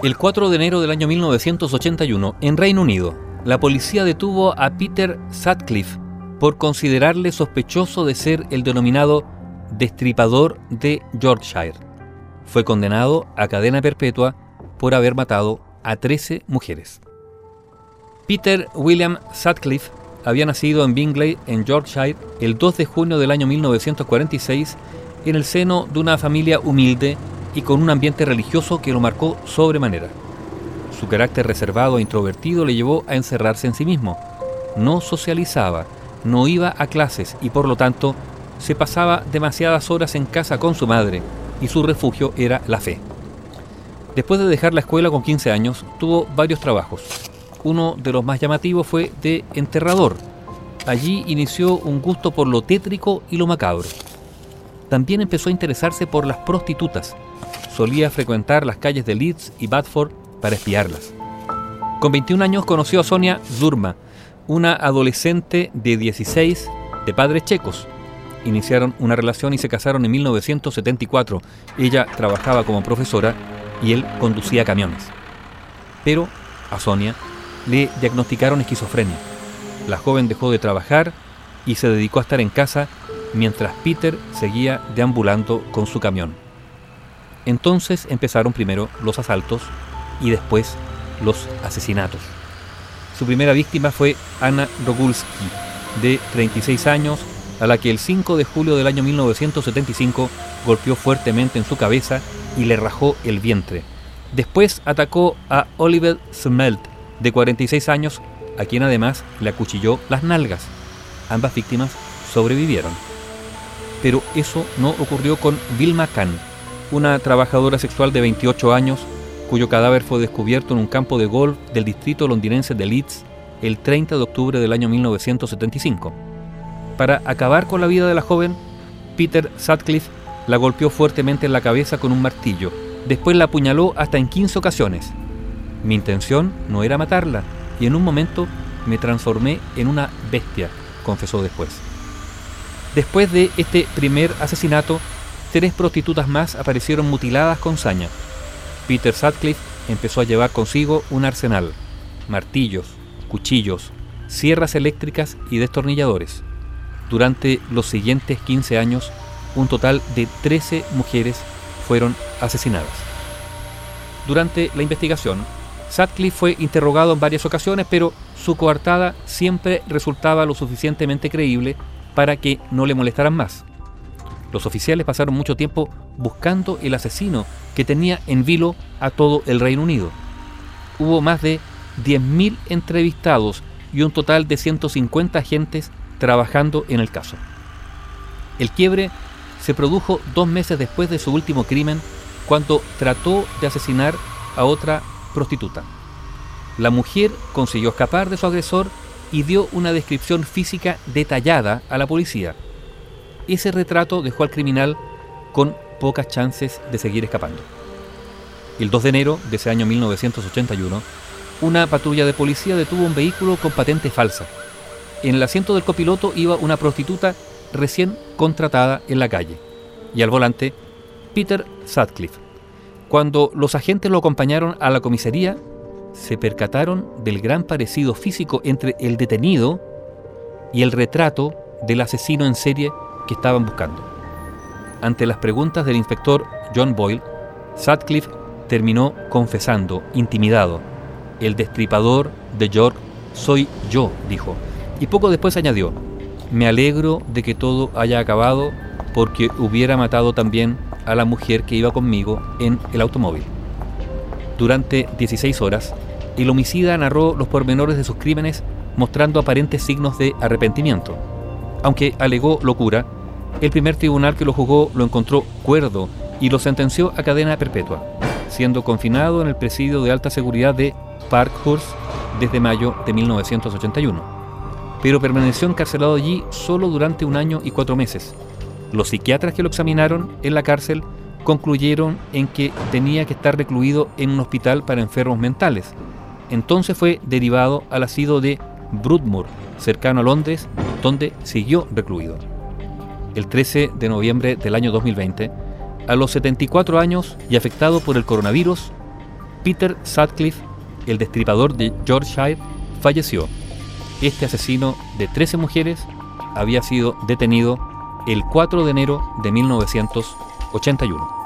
El 4 de enero del año 1981, en Reino Unido, la policía detuvo a Peter Sutcliffe por considerarle sospechoso de ser el denominado destripador de Yorkshire. Fue condenado a cadena perpetua por haber matado a 13 mujeres. Peter William Sutcliffe había nacido en Bingley, en Yorkshire, el 2 de junio del año 1946, en el seno de una familia humilde y con un ambiente religioso que lo marcó sobremanera. Su carácter reservado e introvertido le llevó a encerrarse en sí mismo. No socializaba, no iba a clases y por lo tanto se pasaba demasiadas horas en casa con su madre y su refugio era la fe. Después de dejar la escuela con 15 años, tuvo varios trabajos. Uno de los más llamativos fue de enterrador. Allí inició un gusto por lo tétrico y lo macabro. También empezó a interesarse por las prostitutas solía frecuentar las calles de Leeds y Badford para espiarlas. Con 21 años conoció a Sonia Zurma, una adolescente de 16 de padres checos. Iniciaron una relación y se casaron en 1974. Ella trabajaba como profesora y él conducía camiones. Pero a Sonia le diagnosticaron esquizofrenia. La joven dejó de trabajar y se dedicó a estar en casa mientras Peter seguía deambulando con su camión. Entonces empezaron primero los asaltos y después los asesinatos. Su primera víctima fue Anna Rogulski, de 36 años, a la que el 5 de julio del año 1975 golpeó fuertemente en su cabeza y le rajó el vientre. Después atacó a Oliver Smelt, de 46 años, a quien además le acuchilló las nalgas. Ambas víctimas sobrevivieron. Pero eso no ocurrió con Vilma Kahn, una trabajadora sexual de 28 años cuyo cadáver fue descubierto en un campo de golf del distrito londinense de Leeds el 30 de octubre del año 1975. Para acabar con la vida de la joven, Peter Sutcliffe la golpeó fuertemente en la cabeza con un martillo. Después la apuñaló hasta en 15 ocasiones. Mi intención no era matarla y en un momento me transformé en una bestia, confesó después. Después de este primer asesinato, tres prostitutas más aparecieron mutiladas con saña. Peter Sutcliffe empezó a llevar consigo un arsenal, martillos, cuchillos, sierras eléctricas y destornilladores. Durante los siguientes 15 años, un total de 13 mujeres fueron asesinadas. Durante la investigación, Sutcliffe fue interrogado en varias ocasiones, pero su coartada siempre resultaba lo suficientemente creíble para que no le molestaran más. Los oficiales pasaron mucho tiempo buscando el asesino que tenía en vilo a todo el Reino Unido. Hubo más de 10.000 entrevistados y un total de 150 agentes trabajando en el caso. El quiebre se produjo dos meses después de su último crimen, cuando trató de asesinar a otra prostituta. La mujer consiguió escapar de su agresor y dio una descripción física detallada a la policía ese retrato dejó al criminal con pocas chances de seguir escapando. El 2 de enero de ese año 1981, una patrulla de policía detuvo un vehículo con patente falsa. En el asiento del copiloto iba una prostituta recién contratada en la calle y al volante Peter Sutcliffe. Cuando los agentes lo acompañaron a la comisaría, se percataron del gran parecido físico entre el detenido y el retrato del asesino en serie que estaban buscando. Ante las preguntas del inspector John Boyle, Sutcliffe terminó confesando, intimidado, el destripador de York soy yo, dijo, y poco después añadió, me alegro de que todo haya acabado porque hubiera matado también a la mujer que iba conmigo en el automóvil. Durante 16 horas, el homicida narró los pormenores de sus crímenes mostrando aparentes signos de arrepentimiento. Aunque alegó locura, el primer tribunal que lo juzgó lo encontró cuerdo y lo sentenció a cadena perpetua, siendo confinado en el presidio de alta seguridad de Parkhurst desde mayo de 1981. Pero permaneció encarcelado allí solo durante un año y cuatro meses. Los psiquiatras que lo examinaron en la cárcel concluyeron en que tenía que estar recluido en un hospital para enfermos mentales. Entonces fue derivado al asilo de Broadmoor, cercano a Londres, donde siguió recluido el 13 de noviembre del año 2020, a los 74 años y afectado por el coronavirus, Peter Sutcliffe, el destripador de Yorkshire, falleció. Este asesino de 13 mujeres había sido detenido el 4 de enero de 1981.